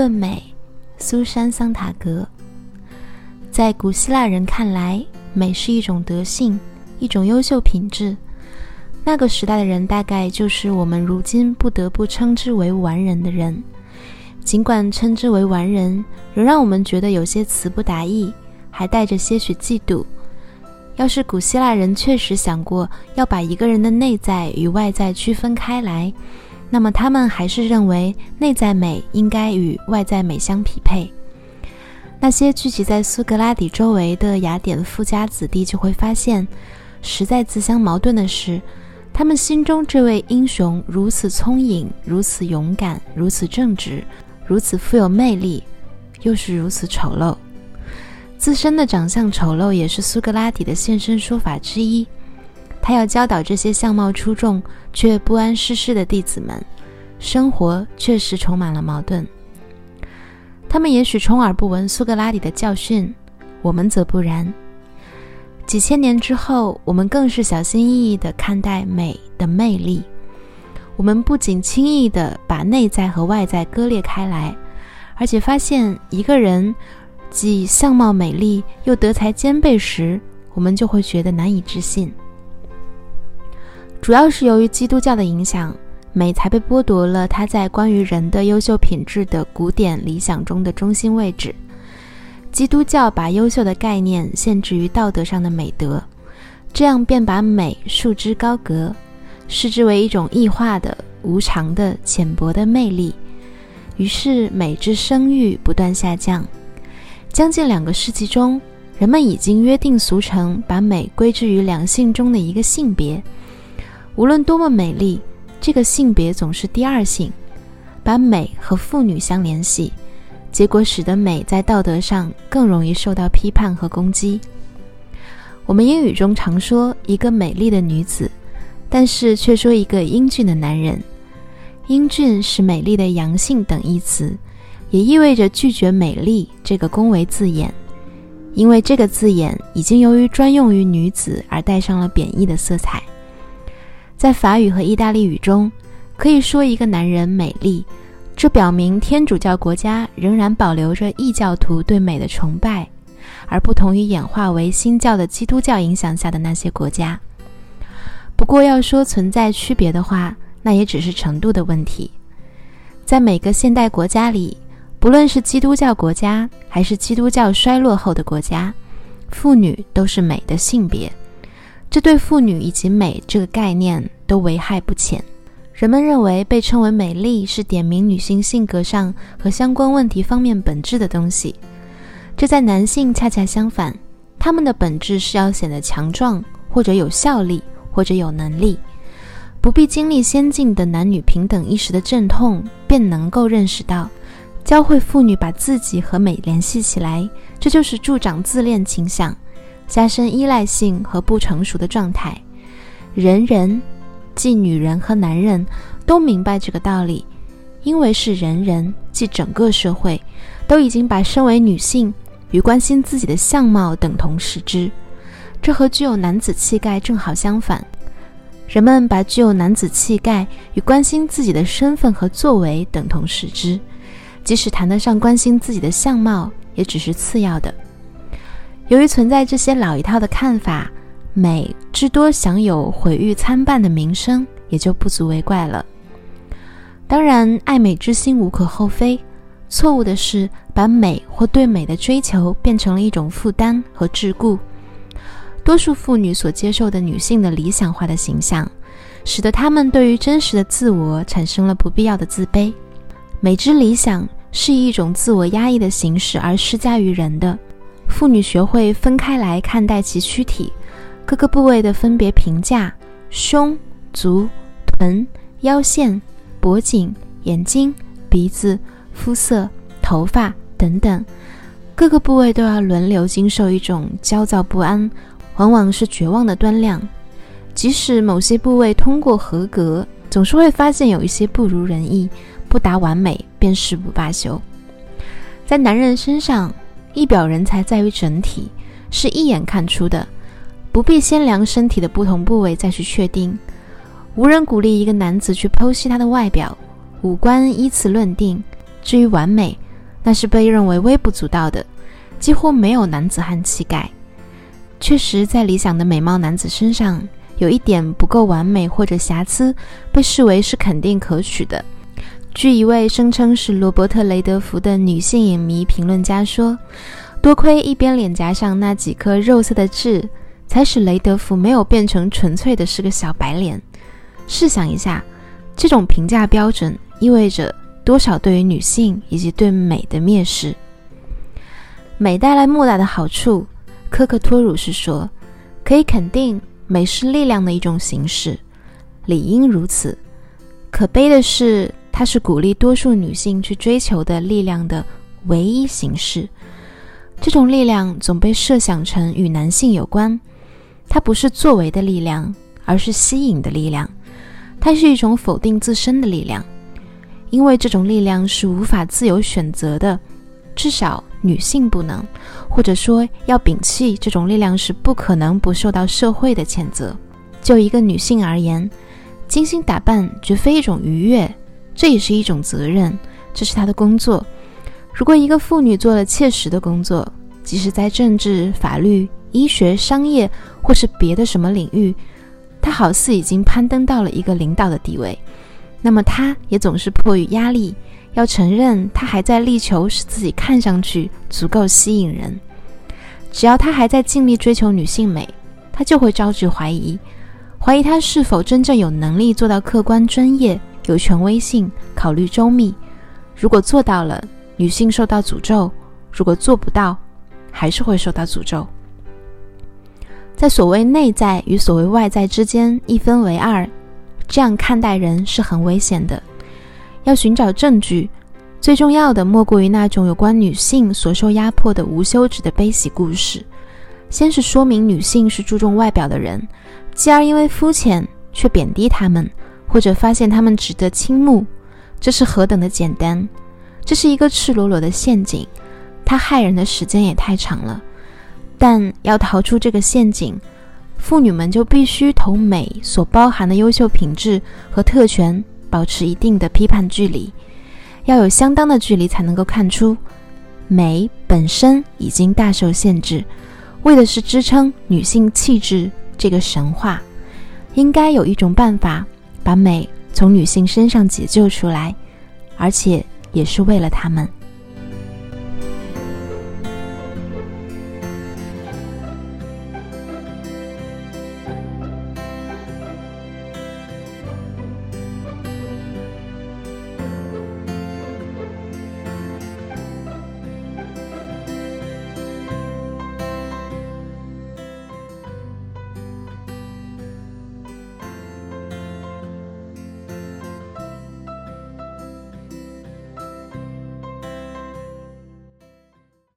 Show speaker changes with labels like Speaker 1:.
Speaker 1: 论美，苏珊·桑塔格。在古希腊人看来，美是一种德性，一种优秀品质。那个时代的人，大概就是我们如今不得不称之为完人的人。尽管称之为完人，仍让我们觉得有些词不达意，还带着些许嫉妒。要是古希腊人确实想过要把一个人的内在与外在区分开来，那么他们还是认为内在美应该与外在美相匹配。那些聚集在苏格拉底周围的雅典富家子弟就会发现，实在自相矛盾的是，他们心中这位英雄如此聪颖，如此勇敢，如此正直，如此富有魅力，又是如此丑陋。自身的长相丑陋也是苏格拉底的现身说法之一。他要教导这些相貌出众却不谙世事的弟子们，生活确实充满了矛盾。他们也许充耳不闻苏格拉底的教训，我们则不然。几千年之后，我们更是小心翼翼地看待美的魅力。我们不仅轻易地把内在和外在割裂开来，而且发现一个人。既相貌美丽又德才兼备时，我们就会觉得难以置信。主要是由于基督教的影响，美才被剥夺了它在关于人的优秀品质的古典理想中的中心位置。基督教把优秀的概念限制于道德上的美德，这样便把美束之高阁，视之为一种异化的、无常的、浅薄的魅力。于是，美之声誉不断下降。将近两个世纪中，人们已经约定俗成，把美归之于两性中的一个性别。无论多么美丽，这个性别总是第二性，把美和妇女相联系，结果使得美在道德上更容易受到批判和攻击。我们英语中常说一个美丽的女子，但是却说一个英俊的男人。英俊是美丽的阳性等义词。也意味着拒绝“美丽”这个恭维字眼，因为这个字眼已经由于专用于女子而带上了贬义的色彩。在法语和意大利语中，可以说一个男人美丽，这表明天主教国家仍然保留着异教徒对美的崇拜，而不同于演化为新教的基督教影响下的那些国家。不过，要说存在区别的话，那也只是程度的问题。在每个现代国家里。不论是基督教国家还是基督教衰落后的国家，妇女都是美的性别，这对妇女以及美这个概念都危害不浅。人们认为被称为美丽是点明女性性格上和相关问题方面本质的东西，这在男性恰恰相反，他们的本质是要显得强壮或者有效力或者有能力，不必经历先进的男女平等意识的阵痛，便能够认识到。教会妇女把自己和美联系起来，这就是助长自恋倾向、加深依赖性和不成熟的状态。人人，即女人和男人，都明白这个道理，因为是人人，即整个社会，都已经把身为女性与关心自己的相貌等同视之。这和具有男子气概正好相反。人们把具有男子气概与关心自己的身份和作为等同视之。即使谈得上关心自己的相貌，也只是次要的。由于存在这些老一套的看法，美至多享有毁誉参半的名声，也就不足为怪了。当然，爱美之心无可厚非。错误的是，把美或对美的追求变成了一种负担和桎梏。多数妇女所接受的女性的理想化的形象，使得她们对于真实的自我产生了不必要的自卑。美之理想是以一种自我压抑的形式而施加于人的。妇女学会分开来看待其躯体各个部位的分别评价：胸、足、臀、腰线、脖颈、眼睛、鼻子、肤色、头发等等，各个部位都要轮流经受一种焦躁不安，往往是绝望的端量。即使某些部位通过合格，总是会发现有一些不如人意。不达完美便誓不罢休。在男人身上，一表人才在于整体，是一眼看出的，不必先量身体的不同部位再去确定。无人鼓励一个男子去剖析他的外表，五官依此论定。至于完美，那是被认为微不足道的，几乎没有男子汉气概。确实，在理想的美貌男子身上，有一点不够完美或者瑕疵，被视为是肯定可取的。据一位声称是罗伯特·雷德福的女性影迷评论家说：“多亏一边脸颊上那几颗肉色的痣，才使雷德福没有变成纯粹的是个小白脸。”试想一下，这种评价标准意味着多少对于女性以及对美的蔑视？美带来莫大的好处，科克托鲁是说，可以肯定。美是力量的一种形式，理应如此。可悲的是，它是鼓励多数女性去追求的力量的唯一形式。这种力量总被设想成与男性有关。它不是作为的力量，而是吸引的力量。它是一种否定自身的力量，因为这种力量是无法自由选择的。至少女性不能，或者说要摒弃这种力量是不可能不受到社会的谴责。就一个女性而言，精心打扮绝非一种愉悦，这也是一种责任，这是她的工作。如果一个妇女做了切实的工作，即使在政治、法律、医学、商业或是别的什么领域，她好似已经攀登到了一个领导的地位，那么她也总是迫于压力。要承认，他还在力求使自己看上去足够吸引人。只要他还在尽力追求女性美，他就会招致怀疑，怀疑他是否真正有能力做到客观、专业、有权威性、考虑周密。如果做到了，女性受到诅咒；如果做不到，还是会受到诅咒。在所谓内在与所谓外在之间一分为二，这样看待人是很危险的。要寻找证据，最重要的莫过于那种有关女性所受压迫的无休止的悲喜故事。先是说明女性是注重外表的人，继而因为肤浅却贬低她们，或者发现他们值得倾慕，这是何等的简单！这是一个赤裸裸的陷阱，它害人的时间也太长了。但要逃出这个陷阱，妇女们就必须同美所包含的优秀品质和特权。保持一定的批判距离，要有相当的距离才能够看出，美本身已经大受限制。为的是支撑女性气质这个神话，应该有一种办法把美从女性身上解救出来，而且也是为了她们。